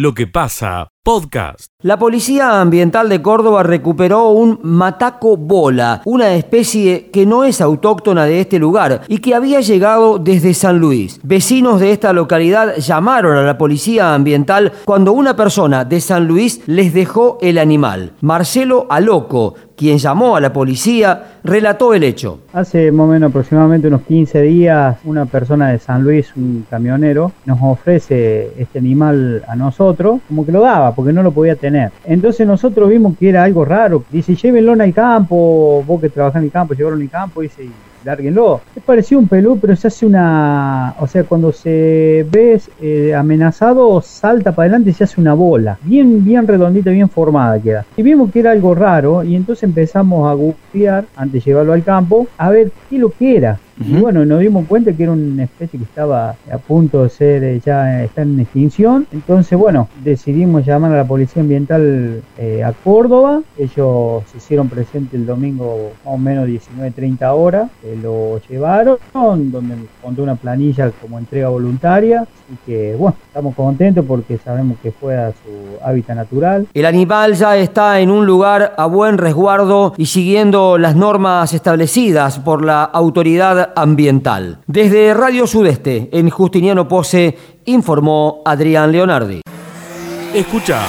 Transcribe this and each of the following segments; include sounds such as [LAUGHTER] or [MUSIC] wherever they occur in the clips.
lo que pasa, podcast. La Policía Ambiental de Córdoba recuperó un mataco bola, una especie que no es autóctona de este lugar y que había llegado desde San Luis. Vecinos de esta localidad llamaron a la Policía Ambiental cuando una persona de San Luis les dejó el animal. Marcelo Aloco, quien llamó a la policía, relató el hecho. Hace más o menos aproximadamente unos 15 días, una persona de San Luis, un camionero, nos ofrece este animal a nosotros, como que lo daba, porque no lo podía tener. Entonces nosotros vimos que era algo raro. Dice, llévenlo al campo, vos que trabajás en el campo, llevarlo al campo, dice, lárguenlo. Es parecido un pelú, pero se hace una. O sea, cuando se ve eh, amenazado, salta para adelante y se hace una bola. Bien, bien redondita, bien formada queda. Y vimos que era algo raro, y entonces empezamos a googlear, antes de llevarlo al campo, a ver qué lo que era. Y bueno, nos dimos cuenta que era una especie que estaba a punto de ser eh, ya está en extinción. Entonces, bueno, decidimos llamar a la Policía Ambiental eh, a Córdoba. Ellos se hicieron presentes el domingo más o menos 19.30 horas. Eh, lo llevaron, donde contó una planilla como entrega voluntaria. Y que, bueno, estamos contentos porque sabemos que fue a su hábitat natural. El animal ya está en un lugar a buen resguardo y siguiendo las normas establecidas por la autoridad ambiental. Desde Radio Sudeste, en Justiniano Pose, informó Adrián Leonardi. Escucha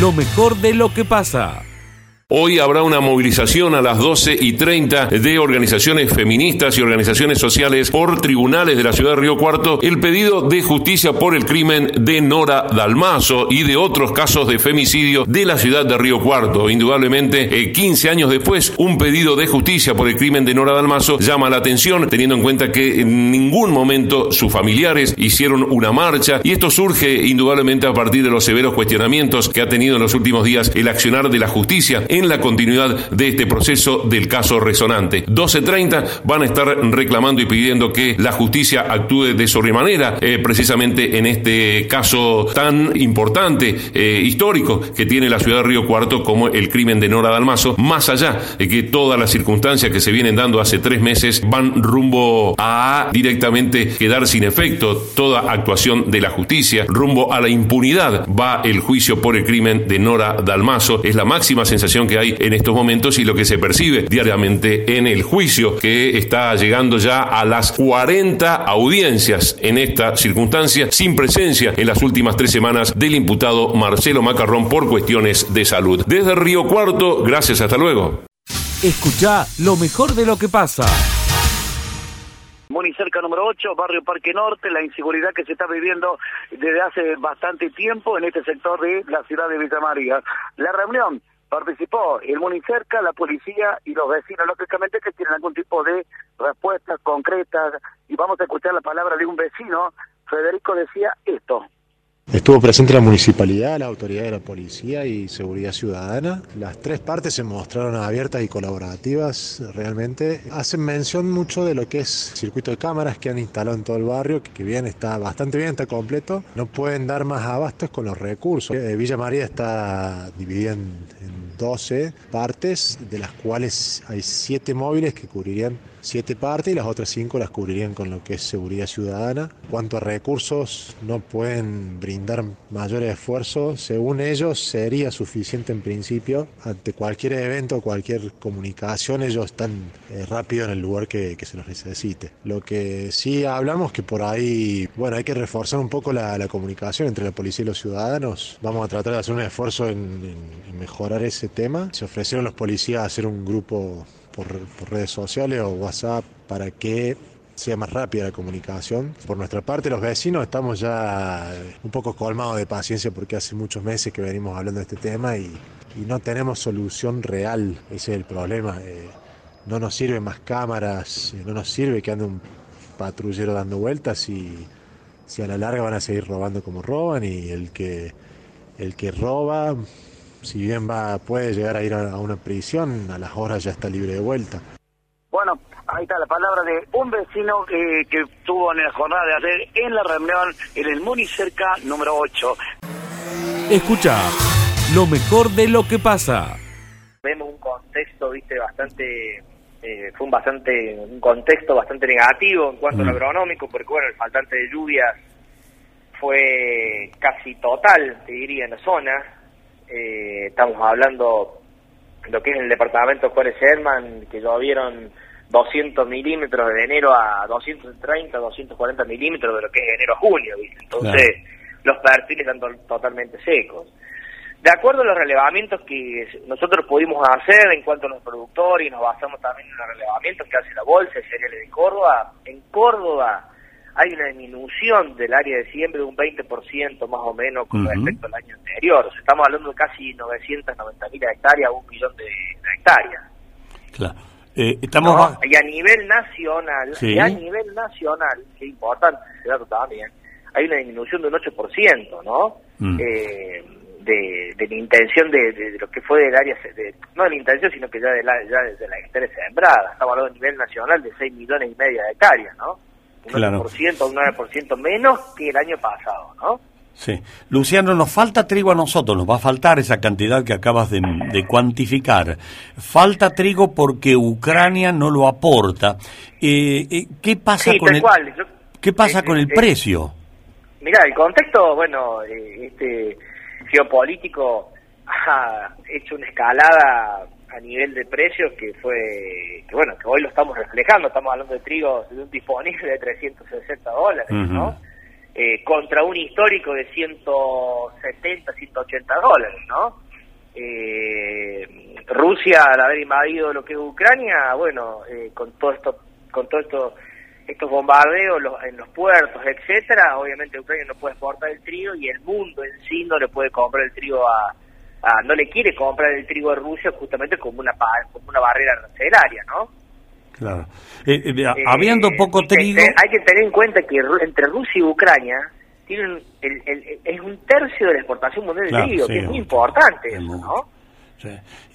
lo mejor de lo que pasa. Hoy habrá una movilización a las 12 y 30 de organizaciones feministas y organizaciones sociales por tribunales de la ciudad de Río Cuarto el pedido de justicia por el crimen de Nora Dalmazo y de otros casos de femicidio de la ciudad de Río Cuarto. Indudablemente, 15 eh, años después, un pedido de justicia por el crimen de Nora Dalmazo llama la atención, teniendo en cuenta que en ningún momento sus familiares hicieron una marcha y esto surge indudablemente a partir de los severos cuestionamientos que ha tenido en los últimos días el accionar de la justicia la continuidad de este proceso del caso resonante. 12.30 van a estar reclamando y pidiendo que la justicia actúe de sobremanera, eh, precisamente en este caso tan importante, eh, histórico, que tiene la ciudad de Río Cuarto como el crimen de Nora Dalmazo, más allá de que todas las circunstancias que se vienen dando hace tres meses van rumbo a directamente quedar sin efecto toda actuación de la justicia, rumbo a la impunidad va el juicio por el crimen de Nora Dalmazo, es la máxima sensación que que hay en estos momentos y lo que se percibe diariamente en el juicio que está llegando ya a las 40 audiencias en esta circunstancia sin presencia en las últimas tres semanas del imputado Marcelo Macarrón por cuestiones de salud. Desde Río Cuarto, gracias, hasta luego. Escucha lo mejor de lo que pasa. Cerca número 8, barrio Parque Norte, la inseguridad que se está viviendo desde hace bastante tiempo en este sector de la ciudad de Villa María. La reunión participó el Municerca, la policía y los vecinos, lógicamente que tienen algún tipo de respuestas concretas. Y vamos a escuchar la palabra de un vecino. Federico decía esto. Estuvo presente la municipalidad, la autoridad de la policía y seguridad ciudadana. Las tres partes se mostraron abiertas y colaborativas realmente. Hacen mención mucho de lo que es circuito de cámaras que han instalado en todo el barrio, que bien está bastante bien, está completo. No pueden dar más abastos con los recursos. Eh, Villa María está dividida en 12 partes, de las cuales hay 7 móviles que cubrirían 7 partes y las otras 5 las cubrirían con lo que es seguridad ciudadana. Cuanto a recursos, no pueden brindar mayores esfuerzos. Según ellos, sería suficiente en principio. Ante cualquier evento, cualquier comunicación, ellos están eh, rápido en el lugar que, se los necesite. Lo que sí hablamos que por ahí, bueno, hay que reforzar un poco la, comunicación entre la policía y los ciudadanos. Vamos a tratar de hacer un esfuerzo en mejorar ese tema. Se ofrecieron los policías a hacer un grupo por, redes sociales o WhatsApp para que sea más rápida la comunicación. Por nuestra parte, los vecinos estamos ya un poco colmados de paciencia porque hace muchos meses que venimos hablando de este tema y, no tenemos solución real. Ese es el problema. Eh, no nos sirven más cámaras, eh, no nos sirve que ande un patrullero dando vueltas y si a la larga van a seguir robando como roban y el que, el que roba si bien va puede llegar a ir a una prisión, a las horas ya está libre de vuelta. Bueno, ahí está la palabra de un vecino que, que tuvo en la jornada de ayer en la reunión en el Municerca número 8. Escucha lo mejor de lo que pasa. Vemos un contexto, viste, bastante eh, fue un bastante un contexto bastante negativo en cuanto a lo mm. agronómico, porque bueno, el faltante de lluvias fue casi total, te diría, en la zona. Eh, estamos hablando lo que es el departamento Juárez Herman, que llovieron 200 milímetros de enero a 230, 240 milímetros de lo que es enero a junio, ¿viste? Entonces, los perfiles están totalmente secos. De acuerdo a los relevamientos que nosotros pudimos hacer en cuanto a los productores, y nos basamos también en los relevamientos que hace la Bolsa de Cereales de Córdoba, en Córdoba hay una disminución del área de siembra de un 20% más o menos con respecto al año anterior. estamos hablando de casi 990 mil hectáreas, un millón de, hectáreas. Claro. Eh, estamos y a nivel nacional, y a nivel nacional, que es importante ese dato también, hay una disminución de un 8%, ¿no? Mm. Eh, de, de, la intención de, lo que fue del área, de, no de la intención, sino que ya de la, ya de la hectárea sembrada. Estamos hablando a nivel nacional de 6 millones y media de hectáreas, ¿no? Un claro. 8%, un 9% menos que el año pasado, ¿no? Sí. Luciano, nos falta trigo a nosotros, nos va a faltar esa cantidad que acabas de, cuantificar. Falta trigo porque Ucrania no lo aporta. Eh, eh ¿Qué pasa con el, ¿qué pasa eh, con el eh, precio? Mira, el contexto, bueno, este geopolítico ha hecho una escalada a nivel de precios que fue, que bueno, que hoy lo estamos reflejando, estamos hablando de trigo de un disponible de 360 dólares, ¿no? Eh, contra un histórico de 170, 180 dólares, ¿no? Eh, Rusia al haber invadido lo que es Ucrania, bueno, eh, con todo esto, con todo esto, estos bombardeos en los puertos, etcétera, obviamente Ucrania no puede exportar el trigo y el mundo en sí no le puede comprar el trigo a, no le quiere comprar el trigo a Rusia justamente como una como una barrera arancelaria, ¿no? Claro. Eh, eh, eh, habiendo poco trigo... hay que tener en cuenta que entre Rusia y Ucrania tienen el, es un tercio de la exportación mundial de trigo, que es muy importante ¿no?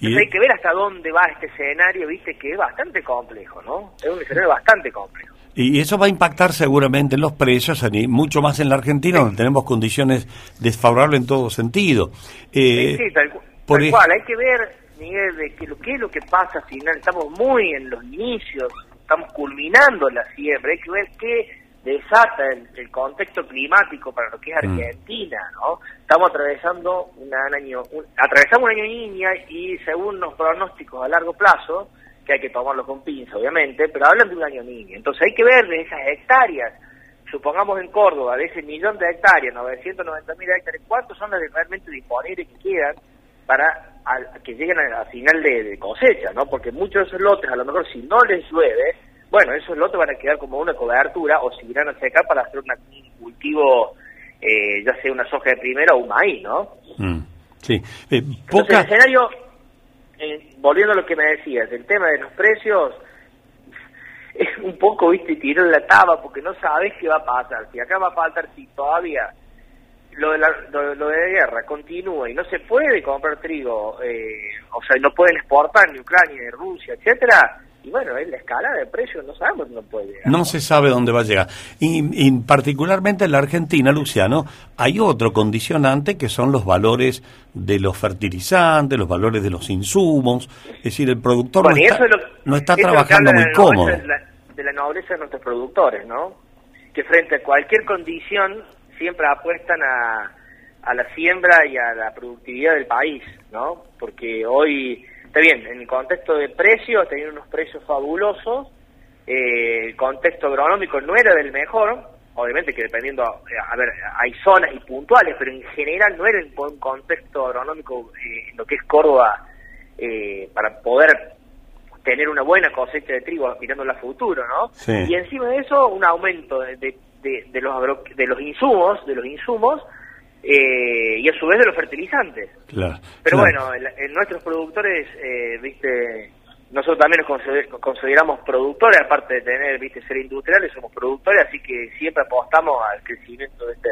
Y hay que ver hasta dónde va este escenario, viste, que es bastante complejo, ¿no? Es un escenario bastante complejo. Y eso va a impactar seguramente en los precios, mucho más en la Argentina, donde tenemos condiciones desfavorables en todo sentido. sí, sí, tal, cual. Hay que ver, Miguel, de que lo, qué es lo que pasa al final. Estamos muy en los inicios, estamos culminando la siembra. Hay que ver qué desata el, contexto climático para lo que es mm. Argentina, ¿no? Estamos atravesando un año, atravesamos un año niña y según los pronósticos a largo plazo, que hay que tomarlo con pinza, obviamente, pero hablan de un año niño. Entonces hay que ver de esas hectáreas, supongamos en Córdoba, de ese millón de hectáreas, 990 mil hectáreas, ¿cuántos son las realmente disponibles que quedan para que lleguen a, final de, cosecha, ¿no? Porque muchos de esos lotes, a lo mejor si no les llueve, bueno, esos lotes van a quedar como una cobertura o seguirán a secar para hacer un cultivo, eh, ya sea una soja de primera o un maíz, ¿no? Mm, sí. Eh, el escenario eh, volviendo a lo que me decías, el tema de los precios es un poco, viste, tiró la taba porque no sabes qué va a pasar. Si acá va a faltar, si todavía lo de, la, lo, de guerra continúa y no se puede comprar trigo, eh, o sea, no pueden exportar ni Ucrania ni Rusia, etcétera, y bueno, es la escala de precios no sabemos dónde puede llegar. No se sabe dónde va a llegar. Y, particularmente en la Argentina, Luciano, hay otro condicionante que son los valores de los fertilizantes, los valores de los insumos. Es decir, el productor no, está, trabajando muy cómodo. De la, de la nobleza de nuestros productores, ¿no? Que frente a cualquier condición siempre apuestan a, a la siembra y a la productividad del país, ¿no? Porque hoy está bien, en el contexto de precios, tenían unos precios fabulosos, eh, el contexto agronómico no era del mejor, obviamente que dependiendo, a ver, hay zonas y puntuales, pero en general no era un contexto agronómico eh, en lo que es Córdoba eh, para poder tener una buena cosecha de trigo mirando a futuro, ¿no? Y encima de eso, un aumento de, de, los, de los insumos, de los insumos, eh, y a su vez de los fertilizantes. Pero bueno, en, nuestros productores, eh, viste, nosotros también nos consideramos productores, aparte de tener, viste, ser industriales, somos productores, así que siempre apostamos al crecimiento de este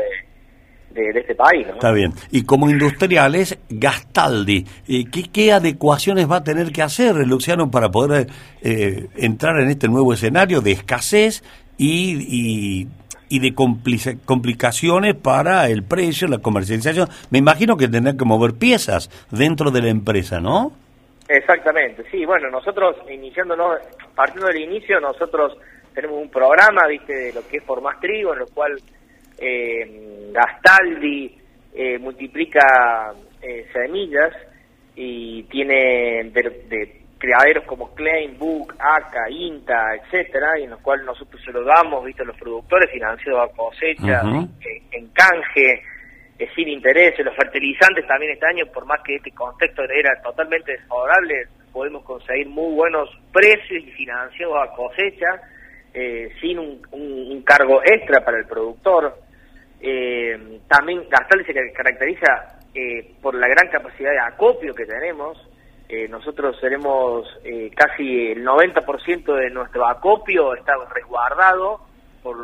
de, este país. Está bien. Y como industriales, Gastaldi, eh, ¿qué, ¿qué, adecuaciones va a tener que hacer Luciano para poder entrar en este nuevo escenario de escasez y y de complicaciones para el precio, la comercialización. Me imagino que tendrán que mover piezas dentro de la empresa, ¿no? Exactamente, sí, bueno, nosotros iniciándonos, partiendo del inicio, nosotros tenemos un programa, viste, de lo que es por más trigo, en lo cual eh, Gastaldi eh, multiplica eh, semillas y tiene de, criaderos como Klein, Book, ACA, INTA, etcétera, y en los cuales nosotros se lo damos, viste, a los productores financiados a cosecha, en, canje, sin interés, los fertilizantes también este año, por más que este contexto era totalmente desfavorable, podemos conseguir muy buenos precios y financiados a cosecha, eh, sin un, cargo extra para el productor. Eh, también Gastal se caracteriza eh, por la gran capacidad de acopio que tenemos. Nosotros tenemos casi el 90% de nuestro acopio está resguardado por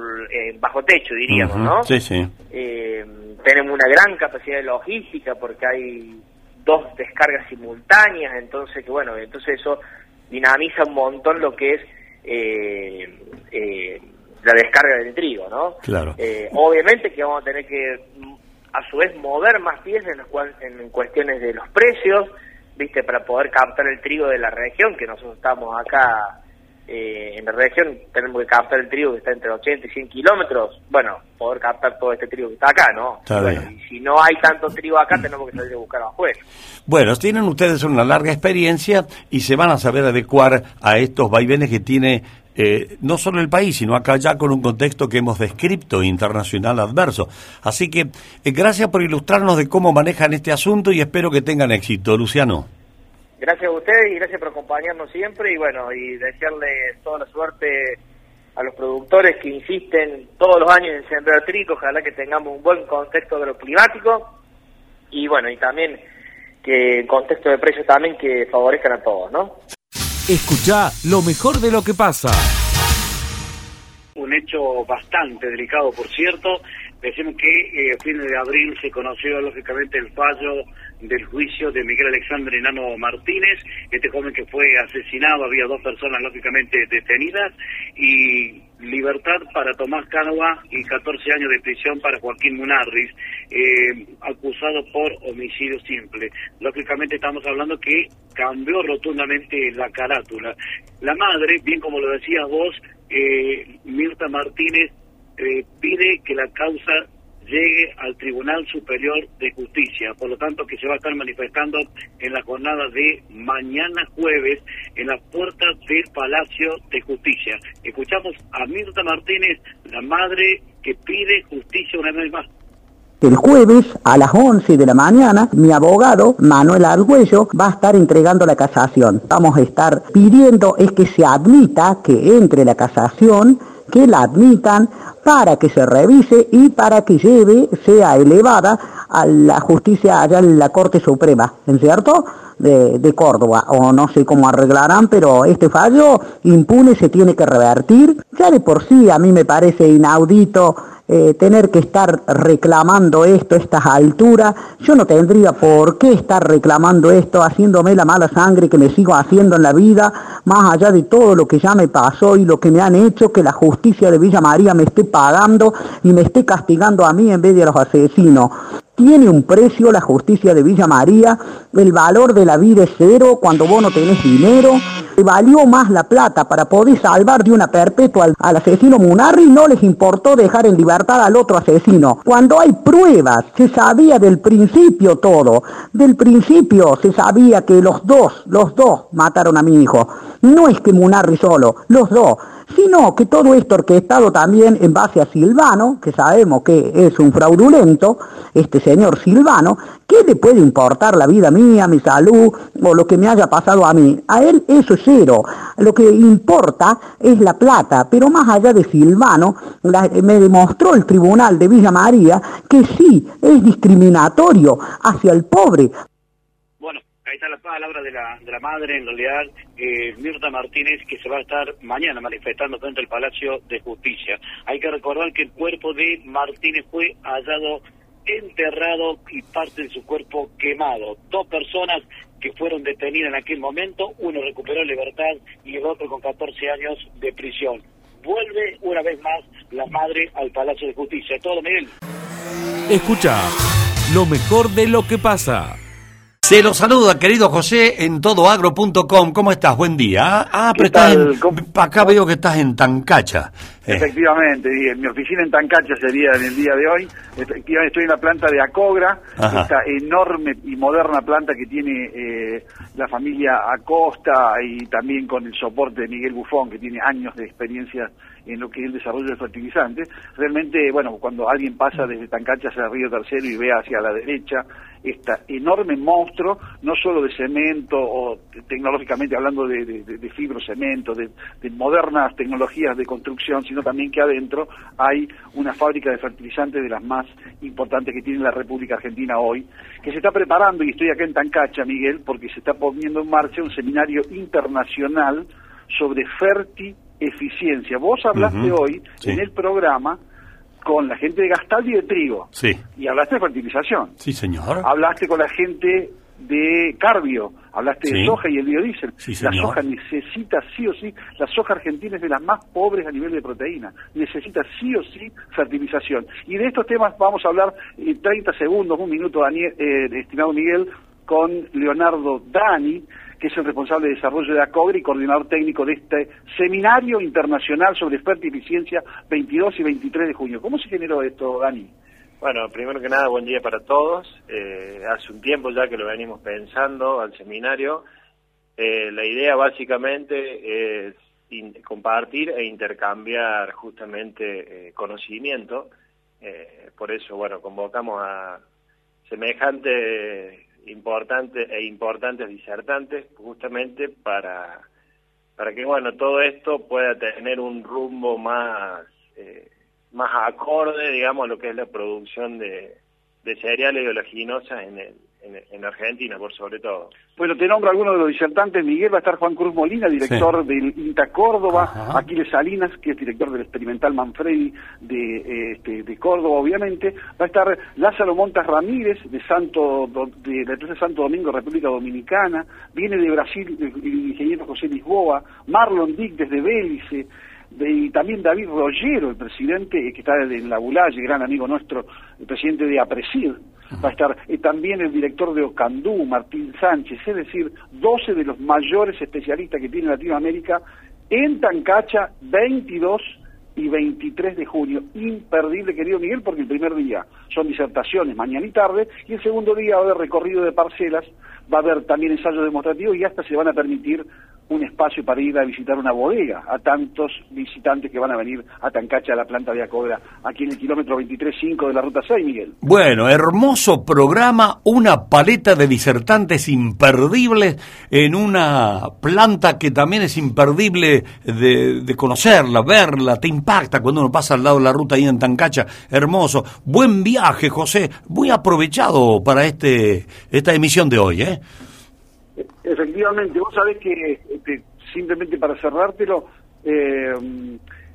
bajo techo, diríamos, ¿no? Sí, sí. tenemos una gran capacidad de logística porque hay dos descargas simultáneas, entonces que bueno, entonces eso dinamiza un montón lo que es eh, eh, la descarga del trigo, ¿no? Claro. Eh, obviamente que vamos a tener que a su vez mover más piezas en, en cuestiones de los precios, viste, para poder captar el trigo de la región, que nosotros estamos acá eh, en la región tenemos que captar el trigo que está entre 80 y 100 kilómetros, bueno, poder captar todo este trigo que está acá, ¿no? y si no hay tanto trigo acá, tenemos que salir a buscar afuera. Bueno, tienen ustedes una larga experiencia y se van a saber adecuar a estos vaivenes que tiene eh, no solo el país, sino acá ya con un contexto que hemos descrito internacional adverso. Así que eh, gracias por ilustrarnos de cómo manejan este asunto y espero que tengan éxito. Luciano. Gracias a ustedes y gracias por acompañarnos siempre y bueno, y desearle toda la suerte a los productores que insisten todos los años en sembrar trigo, ojalá que tengamos un buen contexto agroclimático y bueno, y también que el contexto de precios también que favorezcan a todos, ¿no? Escucha lo mejor de lo que pasa. Un hecho bastante delicado, por cierto. Decimos que eh, a fines de abril se conoció lógicamente el fallo del juicio de Miguel Alexandre Enano Martínez, este joven que fue asesinado, había dos personas lógicamente detenidas, y libertad para Tomás Cánova y 14 años de prisión para Joaquín Munarris, eh, acusado por homicidio simple. Lógicamente estamos hablando que cambió rotundamente la carátula. La madre, bien como lo decías vos, eh, Mirta Martínez, eh, pide que la causa llegue al Tribunal Superior de Justicia, por lo tanto que se va a estar manifestando en la jornada de mañana jueves en las puertas del Palacio de Justicia. Escuchamos a Mirta Martínez, la madre que pide justicia una vez más. El jueves a las 11 de la mañana, mi abogado, Manuel Argüello, va a estar entregando la casación. Vamos a estar pidiendo es que se admita que entre la casación, que la admitan para que se revise y para que lleve, sea elevada a la justicia allá en la Corte Suprema, ¿en cierto? De, Córdoba, o no sé cómo arreglarán, pero este fallo impune se tiene que revertir. Ya de por sí a mí me parece inaudito eh, tener que estar reclamando esto a estas alturas. Yo no tendría por qué estar reclamando esto, haciéndome la mala sangre que me sigo haciendo en la vida, más allá de todo lo que ya me pasó y lo que me han hecho, que la justicia de Villa María me esté pagando y me esté castigando a mí en vez de a los asesinos tiene un precio la justicia de Villa María, el valor de la vida es cero cuando vos no tenés dinero, valió más la plata para poder salvar de una perpetua al, asesino Munarri, no les importó dejar en libertad al otro asesino. Cuando hay pruebas, se sabía del principio todo, del principio se sabía que los dos, los dos mataron a mi hijo. No es que Munarri solo, los dos sino que todo esto orquestado también en base a Silvano, que sabemos que es un fraudulento, este señor Silvano, ¿qué le puede importar la vida mía, mi salud o lo que me haya pasado a mí? A él eso es cero, lo que importa es la plata, pero más allá de Silvano, me demostró el tribunal de Villa María que sí, es discriminatorio hacia el pobre, ahí está la palabra de la, madre, en realidad, eh, Mirta Martínez, que se va a estar mañana manifestando frente al Palacio de Justicia. Hay que recordar que el cuerpo de Martínez fue hallado enterrado y parte de su cuerpo quemado. Dos personas que fueron detenidas en aquel momento, uno recuperó libertad y el otro con 14 años de prisión. Vuelve una vez más la madre al Palacio de Justicia. Todo, Miguel. Escucha lo mejor de lo que pasa. Se lo saluda, querido José, en todoagro.com. ¿Cómo estás? Buen día. Ah, pero ¿Qué estás en- ¿Cómo- acá veo que estás en Tancacha. Eh, Efectivamente, y en mi oficina en Tancacha sería en el día de hoy. Efectivamente, estoy en la planta de Acogra, Ajá. esta enorme y moderna planta que tiene eh, la familia Acosta y también con el soporte de Miguel Bufón, que tiene años de experiencia en lo que es el desarrollo de fertilizantes. Realmente, bueno, cuando alguien pasa desde Tancacha hacia Río Tercero y ve hacia la derecha este enorme monstruo, no solo de cemento o te- tecnológicamente hablando de, de, de- de fibrocemento, de, de modernas tecnologías de construcción, sino también que adentro hay una fábrica de fertilizantes de las más importantes que tiene la República Argentina hoy, que se está preparando, y estoy acá en Tancacha, Miguel, porque se está poniendo en marcha un seminario internacional sobre ferti-eficiencia. Vos hablaste hoy sí. en el programa con la gente de Gastaldi y de Trigo, Sí, y hablaste de fertilización. sí, señor. Hablaste con la gente de Carbio, hablaste Sí. de soja y el biodiesel. Sí, la soja necesita sí o sí, la soja argentina es de las más pobres a nivel de proteína, necesita sí o sí fertilización. Y de estos temas vamos a hablar en 30 segundos, un minuto, Daniel, eh, estimado Miguel, con Leonardo Dani, que es el responsable de desarrollo de ACOGRE y coordinador técnico de este seminario internacional sobre fertiliziencia 22 y 23 de junio. ¿Cómo se generó esto, Dani? Bueno, primero que nada, buen día para todos. Eh, hace un tiempo ya que lo venimos pensando al seminario. Eh, la idea básicamente es compartir e intercambiar justamente eh, conocimiento. Eh, por eso, bueno, convocamos a semejantes importantes e importantes disertantes justamente para, para que, bueno, todo esto pueda tener un rumbo más... eh, más acorde, digamos, a lo que es la producción de, de cereales y oleaginosas en, el- en, en Argentina, por sobre todo. Bueno, te nombro algunos de los disertantes. Miguel va a estar Juan Cruz Molina, director del INTA Córdoba, Ajá. Aquiles Salinas, que es director del experimental Manfredi de, eh, este, de Córdoba, obviamente. Va a estar Lázaro Montas Ramírez, de Santo de la empresa Santo Domingo, República Dominicana. Viene de Brasil el, el ingeniero José Lisboa. Marlon Dick, desde Bélice. Y también David Rollero, el presidente eh, que está en la Bulalle, gran amigo nuestro, el presidente de APRESID, va a estar eh, también el director de Ocandú, Martín Sánchez, es decir, 12 de los mayores especialistas que tiene Latinoamérica en Tancacha, 22 y 23 de junio. Imperdible, querido Miguel, porque el primer día son disertaciones, mañana y tarde, y el segundo día va a haber recorrido de parcelas, va a haber también ensayos demostrativos y hasta se van a permitir un espacio para ir a visitar una bodega a tantos visitantes que van a venir a Tancacha, a la planta de Acobra, aquí en el kilómetro 23.5 de la Ruta 6, Miguel. Bueno, hermoso programa, una paleta de disertantes imperdibles en una planta que también es imperdible de, conocerla, verla, te impacta cuando uno pasa al lado de la ruta ahí en Tancacha, hermoso. Buen viaje, José, muy aprovechado para este esta emisión de hoy, ¿eh? Efectivamente, vos sabés que, este, simplemente para cerrártelo, eh,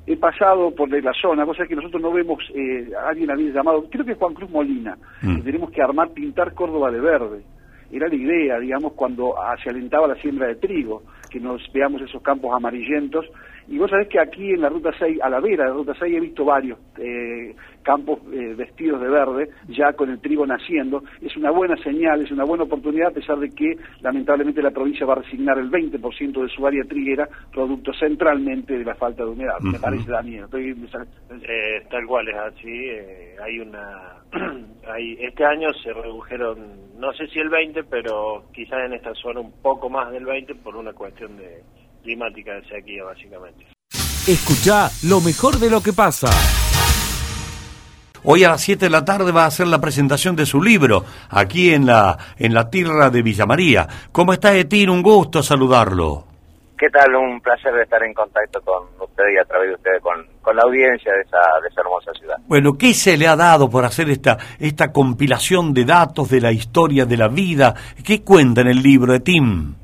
he pasado por la zona, sabés que nosotros no vemos, eh, a alguien había llamado, creo que es Juan Cruz Molina, que tenemos que armar, pintar Córdoba de verde. Era la idea, digamos, cuando ah, se alentaba la siembra de trigo, que nos veamos esos campos amarillentos. Y vos sabés que aquí en la Ruta 6, a la vera de la Ruta 6, he visto varios eh, campos eh, vestidos de verde, ya con el trigo naciendo. Es una buena señal, es una buena oportunidad, a pesar de que lamentablemente la provincia va a resignar el 20% de su área triguera, producto centralmente de la falta de humedad. Me parece, Daniel. Estoy- Eh, tal cual es así. eh, hay una. [CLEARS THROAT] hay, este año se redujeron, no sé si el 20, pero quizás en esta zona un poco más del 20 por una cuestión de climática de sequía, básicamente. Escucha lo mejor de lo que pasa. Hoy a las 7 de la tarde va a hacer la presentación de su libro aquí en la en la tierra de Villa María. ¿Cómo está Etir? Un gusto saludarlo. ¿Qué tal? Un placer estar en contacto con usted y a través de ustedes con, con la audiencia de esa, de esa hermosa ciudad. Bueno, ¿qué se le ha dado por hacer esta, esta compilación de datos de la historia de la vida? ¿Qué cuenta en el libro de Tim?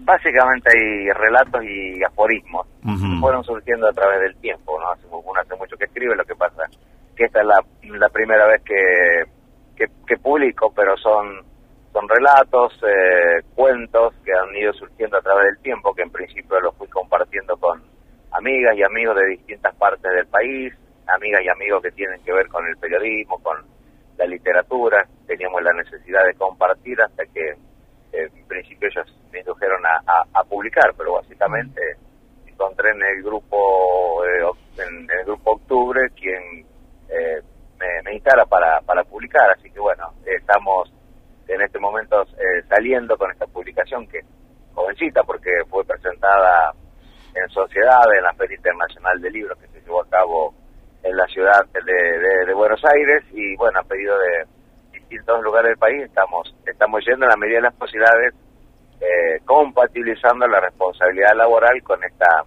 Básicamente hay relatos y aforismos que fueron surgiendo a través del tiempo. ¿no? Hace, uno hace mucho que escribe, lo que pasa que esta es la, la primera vez que, que, que publico, pero son, son relatos, eh, cuentos que han ido surgiendo a través del tiempo, que en principio los fui compartiendo con amigas y amigos de distintas partes del país, amigas y amigos que tienen que ver con el periodismo, con, la literatura, teníamos la necesidad de compartir hasta que en principio ellos me indujeron a, publicar, pero básicamente encontré en el grupo eh, en, el grupo Octubre quien eh, me, me instala para, para publicar, así que bueno, estamos en este momento saliendo con esta publicación que jovencita porque fue presentada en sociedad en la Feria Internacional de Libros que se llevó a cabo en la ciudad de, de, Buenos Aires y bueno, a pedido de distintos lugares del país estamos estamos yendo en la medida de las posibilidades eh, compatibilizando la responsabilidad laboral con esta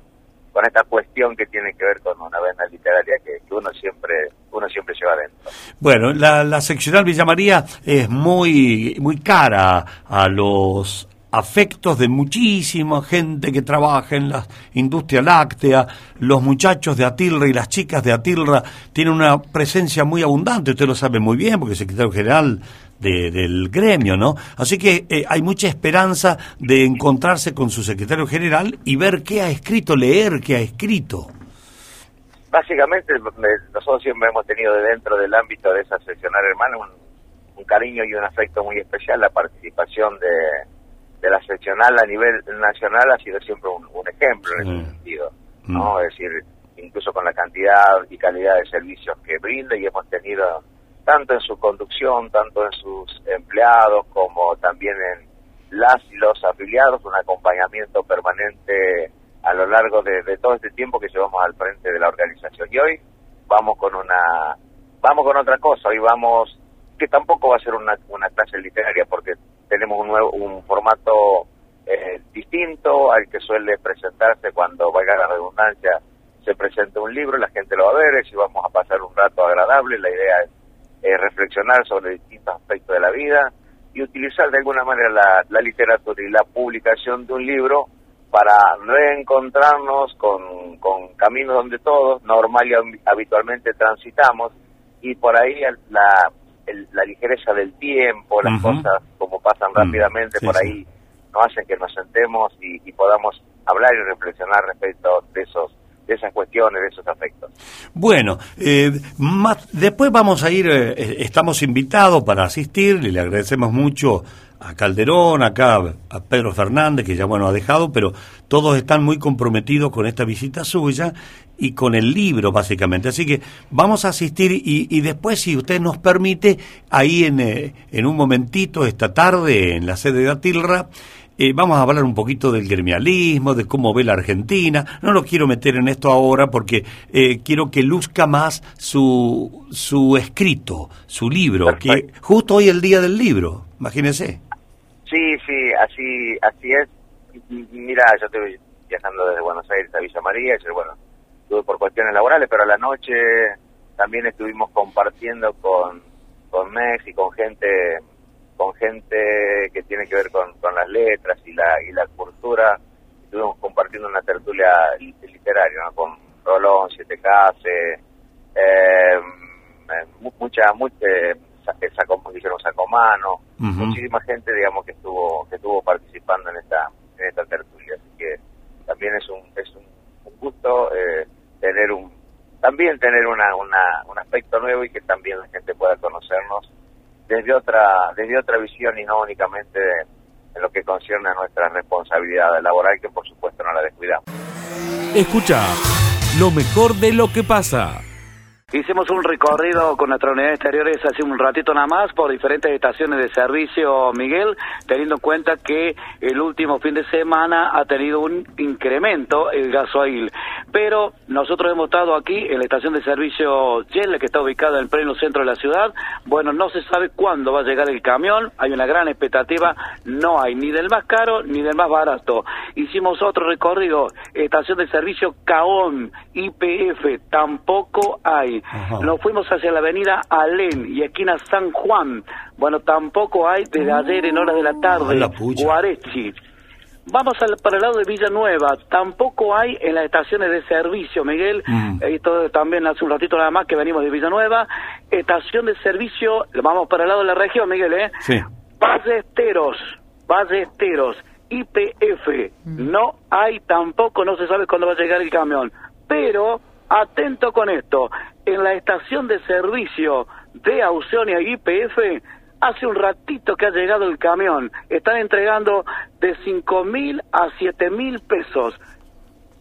con esta cuestión que tiene que ver con una vena literaria que, uno siempre uno siempre lleva dentro. Bueno, la, la seccional Villa María es muy muy cara a los afectos de muchísima gente que trabaja en la industria láctea, los muchachos de Atilra y las chicas de Atilra tienen una presencia muy abundante, usted lo sabe muy bien porque es secretario general del gremio, ¿no? Así que eh, hay mucha esperanza de encontrarse con su secretario general y ver qué ha escrito, leer qué ha escrito. Básicamente nosotros siempre hemos tenido dentro del ámbito de esa seccional hermana un cariño y un afecto muy especial la participación de de la seccional a nivel nacional ha sido siempre un, ejemplo en ese mm. sentido, ¿no? Mm. Es decir, incluso con la cantidad y calidad de servicios que brinda y hemos tenido tanto en su conducción, tanto en sus empleados como también en las y los afiliados, un acompañamiento permanente a lo largo de, todo este tiempo que llevamos al frente de la organización. Y hoy vamos con una, vamos con otra cosa, hoy vamos, que tampoco va a ser una, una clase literaria, porque tenemos un, nuevo, un formato eh, distinto al que suele presentarse cuando, valga la redundancia, se presenta un libro, la gente lo va a ver, y vamos a pasar un rato agradable, la idea es reflexionar sobre distintos aspectos de la vida y utilizar de alguna manera la, la literatura y la publicación de un libro para reencontrarnos con, con caminos donde todos normal y habitualmente transitamos y por ahí la, la ligereza del tiempo, las cosas como pasan mm, rápidamente por ahí, nos hacen que nos sentemos y, podamos hablar y reflexionar respecto de esos de esas cuestiones, de esos aspectos. Bueno, eh, después vamos a ir, eh, estamos invitados para asistir, y le agradecemos mucho a Calderón, acá a Pedro Fernández, que ya bueno ha dejado, pero todos están muy comprometidos con esta visita suya y con el libro, básicamente. Así que vamos a asistir y, después, si usted nos permite, ahí en, eh, en un momentito, esta tarde, en la sede de Atilra, eh, vamos a hablar un poquito del gremialismo, de cómo ve la Argentina. No lo quiero meter en esto ahora porque eh, quiero que luzca más su, su escrito, su libro, que justo hoy es el día del libro, imagínese. Sí, sí, así, así es. Mira, yo estoy viajando desde Buenos Aires a Villa María, y bueno, estuve por cuestiones laborales, pero a la noche también estuvimos compartiendo con, con Mex y con gente con gente que tiene que ver con, con las letras y la y la cultura. Estuvimos compartiendo una tertulia literaria con Rolón, Siete Case, eh, mucha, mucha sacó, hicieron Sacomano, muchísima gente, digamos, que estuvo que estuvo participando en esta en esta tertulia. Así que también es un es un, gusto eh, tener un también tener una, una, un aspecto nuevo y que también la gente pueda conocernos desde otra desde otra visión y no únicamente en lo que concierne a nuestra responsabilidad laboral que por supuesto no la descuidamos. Escucha lo mejor de lo que pasa. Hicimos un recorrido con nuestra unidad exteriores hace un ratito nada más por diferentes estaciones de servicio, Miguel, teniendo en cuenta que el último fin de semana ha tenido un incremento el gasoil. Pero nosotros hemos estado aquí en la estación de servicio Yelle, que está ubicada en pleno centro de la ciudad. Bueno, no se sabe cuándo va a llegar el camión, hay una gran expectativa, no hay ni del más caro ni del más barato. Hicimos otro recorrido, estación de servicio Caón, IPF, tampoco hay. Nos fuimos hacia la avenida Alén y esquina San Juan. Bueno, tampoco hay desde ayer en horas de la tarde. Guarechi. Vamos para el lado de Villanueva, tampoco hay en las estaciones de servicio, Miguel, mm. esto también hace un ratito nada más que venimos de Villanueva, estación de servicio, vamos para el lado de la región, Miguel, ¿eh? Sí. Ballesteros, Ballesteros, IPF, mm. no hay tampoco, no se sabe cuándo va a llegar el camión, pero atento con esto, en la estación de servicio de Ausionia YPF, hace un ratito que ha llegado el camión. Están entregando de 5 mil a 7 mil pesos.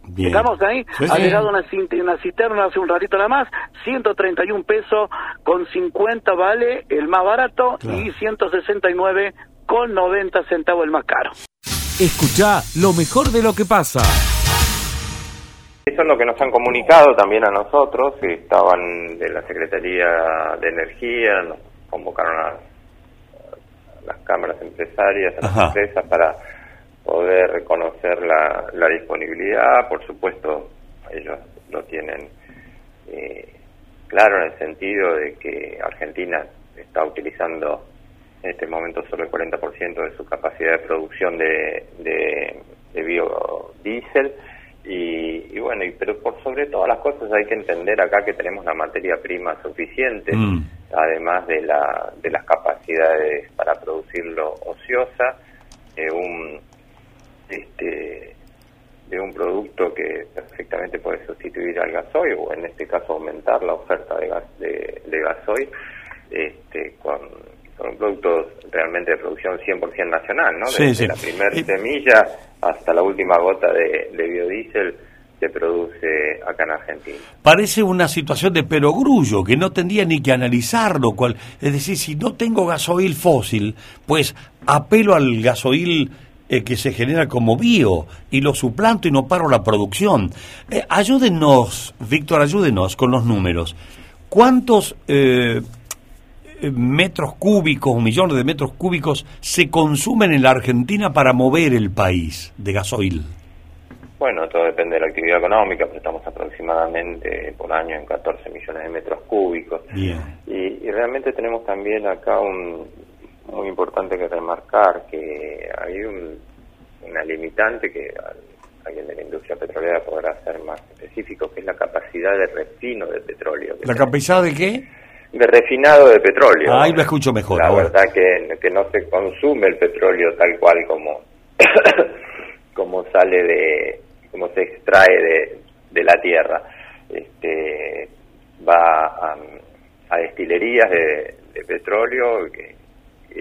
Bien. ¿Estamos ahí? Sí, ha llegado una cisterna hace un ratito nada más, 131 pesos con 50 vale el más barato y 169 con 90 centavos el más caro. Escucha lo mejor de lo que pasa. Eso es lo que nos han comunicado también a nosotros, que estaban de la Secretaría de Energía, nos convocaron a, a las cámaras empresarias, a las Ajá. empresas para poder reconocer la, la disponibilidad. Por supuesto, ellos lo tienen eh, claro en el sentido de que Argentina está utilizando en este momento solo el 40% de su capacidad de producción de, de, de biodiesel. Y, y bueno, y, pero por sobre todas las cosas hay que entender acá que tenemos la materia prima suficiente, Mm. además de, la, de las capacidades para producirlo ociosa, de un, este, de un producto que perfectamente puede sustituir al gasoil o en este caso aumentar la oferta de, gas, de, de gasoil este, con, con productos realmente de producción 100% nacional, ¿no? Desde sí. la primera semilla hasta la última gota de, de biodiesel se produce acá en Argentina. Parece una situación de perogrullo que no tendría ni que analizarlo. Cual, es decir, si no tengo gasoil fósil, pues apelo al gasoil eh, que se genera como bio y lo suplanto y no paro la producción. Eh, ayúdenos, Víctor, ayúdenos con los números. ¿Cuántos eh, metros cúbicos, o millones de metros cúbicos se consumen en la Argentina para mover el país de gasoil? Bueno, todo depende de la actividad económica, pero estamos aproximadamente por año en 14 millones de metros cúbicos. Y, y realmente tenemos también acá un muy importante que remarcar, que hay un, una limitante que al- alguien de la industria petrolera podrá ser más específico, que es la capacidad de refino de petróleo. ¿La capacidad de qué? De refinado de petróleo. Ahí lo escucho mejor. La ahora. verdad que, que no se consume el petróleo tal cual como, [COUGHS] como sale de, como se extrae de, de la tierra. Este, va a, a destilerías de, de petróleo que,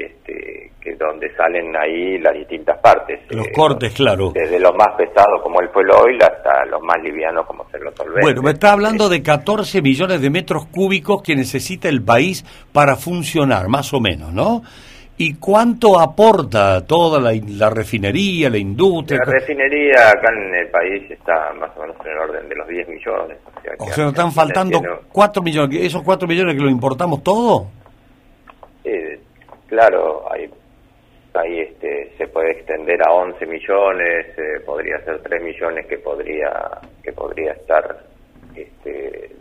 este, que donde salen ahí las distintas partes. Los eh, cortes, claro. Desde los más pesados como el fuel oil hasta los más livianos como ser los solventes. Bueno, me está hablando de 14 millones de metros cúbicos que necesita el país para funcionar, más o menos, ¿no? ¿Y cuánto aporta toda la, la refinería, la industria? La refinería acá en el país está más o menos en el orden de los 10 millones. O sea, O sea, nos están faltando tiene- 4 millones. ¿Esos 4 millones que lo importamos todo? Claro, hay, ahí este, se puede extender a 11 millones, eh, podría ser 3 millones que podría, que podría estar este,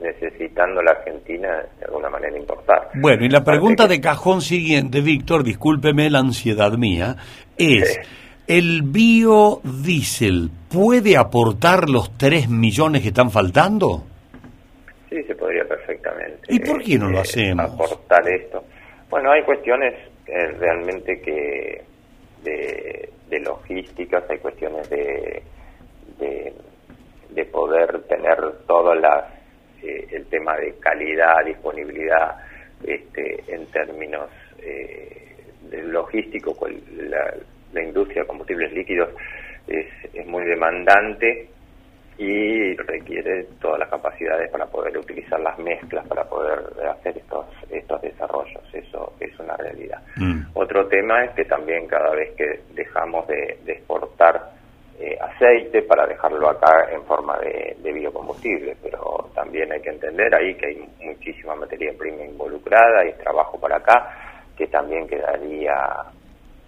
necesitando la Argentina de alguna manera importar. Bueno, y la pregunta de cajón siguiente, Víctor, discúlpeme la ansiedad mía, es, ¿el biodiesel puede aportar los 3 millones que están faltando? Sí, se podría perfectamente. ¿Y por qué no lo eh, hacemos? Aportar esto. Bueno, hay cuestiones eh, realmente que de, logísticas, hay cuestiones de, de, de poder tener todas las eh, el tema de calidad, disponibilidad, este, en términos eh, de logístico, con la, la industria de combustibles líquidos es, es muy demandante y requiere todas las capacidades para poder utilizar las mezclas, para poder hacer estos, estos desarrollos. Eso es una realidad. Otro tema es que también cada vez que dejamos de, de exportar eh, aceite para dejarlo acá en forma de, de biocombustible, pero también hay que entender ahí que hay muchísima materia prima involucrada y trabajo para acá que también quedaría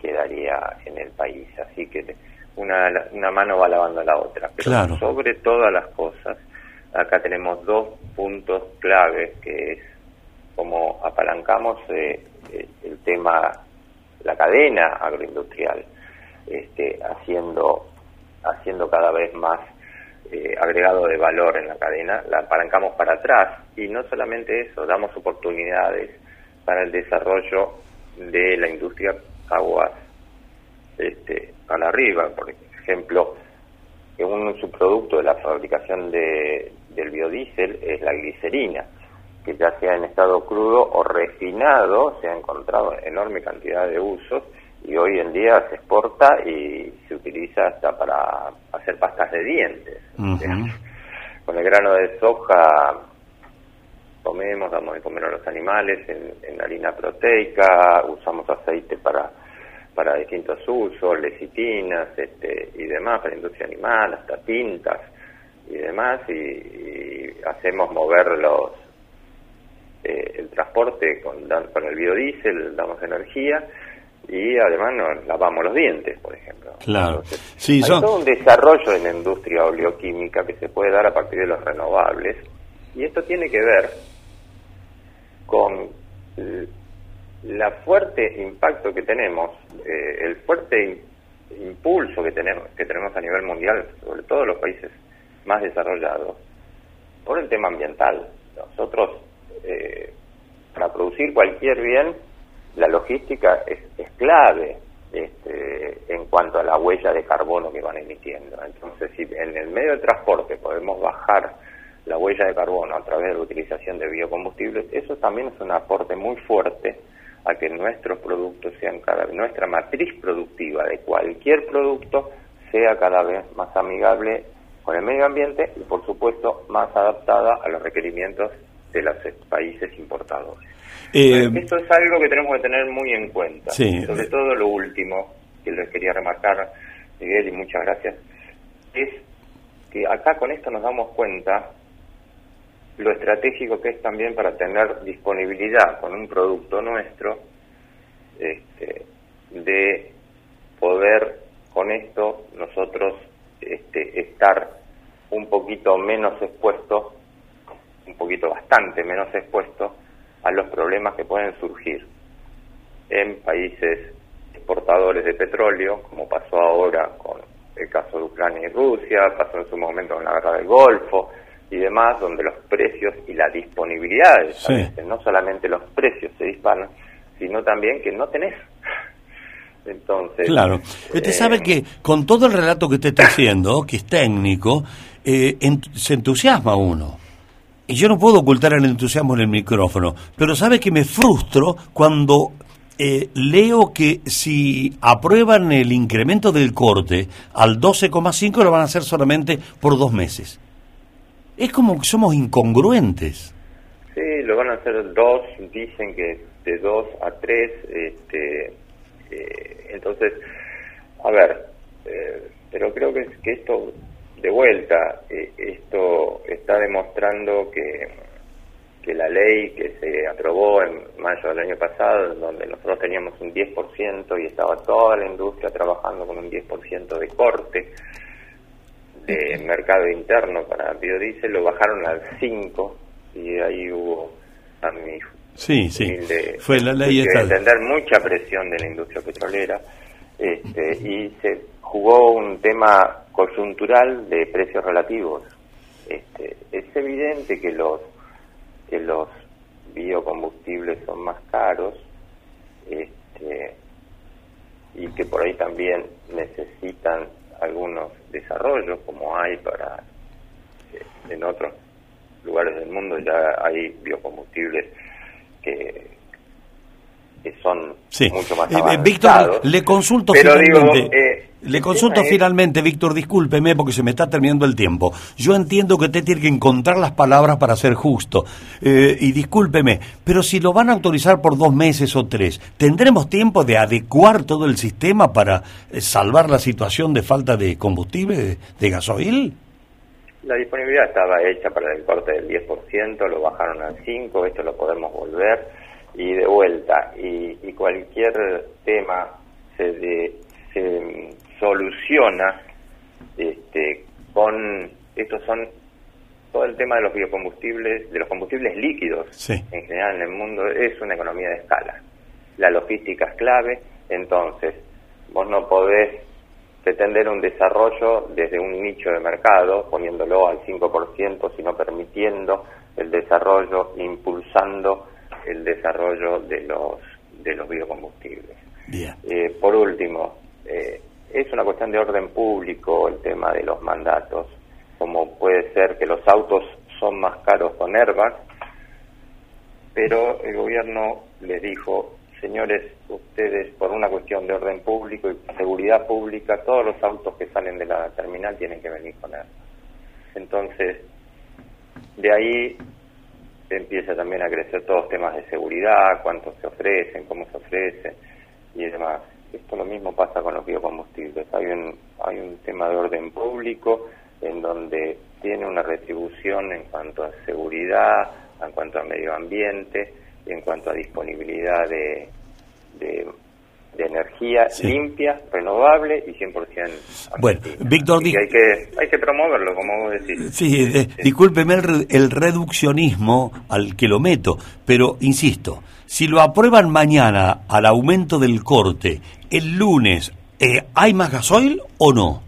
quedaría en el país. Así que una, una mano va lavando la otra. Pero Claro. sobre todas las cosas, acá tenemos dos puntos claves, que es como apalancamos eh, eh, el tema, la cadena agroindustrial, este, haciendo, haciendo cada vez más eh, agregado de valor en la cadena, la apalancamos para atrás. Y no solamente eso, damos oportunidades para el desarrollo de la industria aguas este, para arriba. Por ejemplo, un subproducto de la fabricación de, del biodiesel es la glicerina. que ya sea en estado crudo o refinado, se ha encontrado enorme cantidad de usos y hoy en día se exporta y se utiliza hasta para hacer pastas de dientes. Con el grano de soja comemos, damos de comer a los animales en, harina proteica, usamos aceite para para distintos usos, lecitinas este, y demás, para industria animal, hasta tintas y demás, y, hacemos mover los eh, el transporte con, con el biodiesel, damos energía, y además nos lavamos los dientes, por ejemplo. Claro. hay todo un desarrollo en la industria oleoquímica que se puede dar a partir de los renovables, y esto tiene que ver con la fuerte impacto que tenemos, eh, el fuerte impulso que tenemos, que tenemos a nivel mundial, sobre todo los países más desarrollados, por el tema ambiental. Nosotros, eh, para producir cualquier bien, la logística es, es clave este, en cuanto a la huella de carbono que van emitiendo. Entonces, si en el medio de transporte podemos bajar la huella de carbono a través de la utilización de biocombustibles, eso también es un aporte muy fuerte a que nuestros productos sean cada vez, nuestra matriz productiva de cualquier producto sea cada vez más amigable con el medio ambiente y por supuesto más adaptada a los requerimientos de los países importadores. Eh, Esto es algo que tenemos que tener muy en cuenta. Sobre todo lo último que les quería remarcar, Miguel, y muchas gracias, es que acá con esto nos damos cuenta lo estratégico que es también para tener disponibilidad con un producto nuestro, este, de poder con esto nosotros este, estar un poquito menos expuestos, un poquito bastante menos expuestos a los problemas que pueden surgir en países exportadores de petróleo, como pasó ahora con el caso de Ucrania y Rusia, pasó en su momento con la guerra del Golfo, y demás, donde los precios y la disponibilidad, no solamente los precios se disparan, sino también que no tenés. [LAUGHS] Entonces. Claro. Usted sabe que con todo el relato que usted está haciendo, que es técnico, eh, se entusiasma uno. Y yo no puedo ocultar el entusiasmo en el micrófono, pero sabe que me frustro cuando eh, leo que si aprueban el incremento del corte al 12,5 lo van a hacer solamente por dos meses. Es como que somos incongruentes. Sí, lo van a hacer dos, dicen que de dos a tres, este, eh, entonces, a ver, eh, pero creo que, que esto, de vuelta, eh, esto está demostrando que, que la ley que se aprobó en mayo del año pasado, donde nosotros teníamos un 10% y estaba toda la industria trabajando con un 10% de corte, de mercado interno para biodiesel lo bajaron al 5 y ahí hubo a mi sí sí. fue la ley esta entender mucha presión de la industria petrolera este, y se jugó un tema coyuntural de precios relativos. Este, es evidente que los que los biocombustibles son más caros este, y que por ahí también necesitan algunos desarrollos como hay para eh, en otros lugares del mundo ya hay biocombustibles que que son mucho más eh, eh, Víctor, le consulto finalmente. le consulto finalmente, Víctor, discúlpeme porque se me está terminando el tiempo. Yo entiendo que usted tiene que encontrar las palabras para ser justo. y discúlpeme, pero si lo van a autorizar por dos meses o tres, ¿tendremos tiempo de adecuar todo el sistema para salvar la situación de falta de combustible, de, de gasoil? La disponibilidad estaba hecha para el corte del 10%, lo bajaron al 5%, esto lo podemos volver y de vuelta. Y, cualquier tema se, se soluciona este, con estos son todo el tema de los biocombustibles de los combustibles líquidos en general en el mundo es una economía de escala. La logística es clave entonces vos no podés pretender un desarrollo desde un nicho de mercado poniéndolo al 5% sino permitiendo el desarrollo impulsando el desarrollo de los, de los biocombustibles. Eh, por último, eh, es una cuestión de orden público el tema de los mandatos, como puede ser que los autos son más caros con airbag, pero el gobierno les dijo, señores, ustedes por una cuestión de orden público y seguridad pública, todos los autos que salen de la terminal tienen que venir con armas. Entonces, de ahí empieza también a crecer todos los temas de seguridad, cuántos se ofrecen, cómo se ofrecen y demás. Esto lo mismo pasa con los biocombustibles. Hay un, hay un tema de orden público en donde tiene una retribución en cuanto a seguridad, en cuanto a medio ambiente en cuanto a disponibilidad de, energía limpia, renovable y 100% Bueno, Víctor... Y hay, que, hay que promoverlo, como vos decís. Sí, discúlpeme el, el reduccionismo al que lo meto, pero insisto, si lo aprueban mañana al aumento del corte, el lunes, eh, ¿hay más gasoil o no?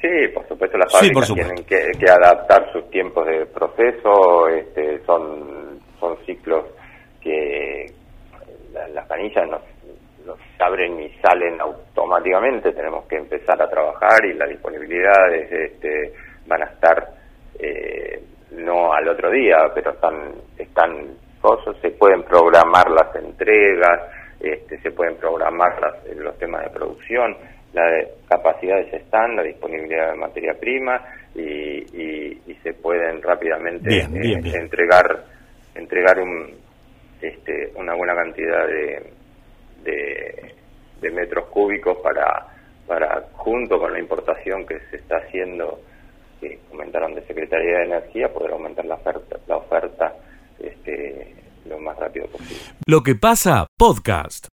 Sí, por supuesto las fábricas tienen que, adaptar sus tiempos de proceso, este, son, son ciclos que las canillas no, abren y salen automáticamente, tenemos que empezar a trabajar y las disponibilidades este, van a estar eh, no al otro día, pero están están cosas, se pueden programar las entregas, este, se pueden programar los temas de producción, las capacidades están, la disponibilidad de materia prima y, se pueden rápidamente eh, entregar entregar un, este, una buena cantidad de, de, metros cúbicos para, para, junto con la importación que se está haciendo, que comentaron de Secretaría de Energía, poder aumentar la oferta, la oferta este, lo más rápido posible. Lo que pasa, podcast.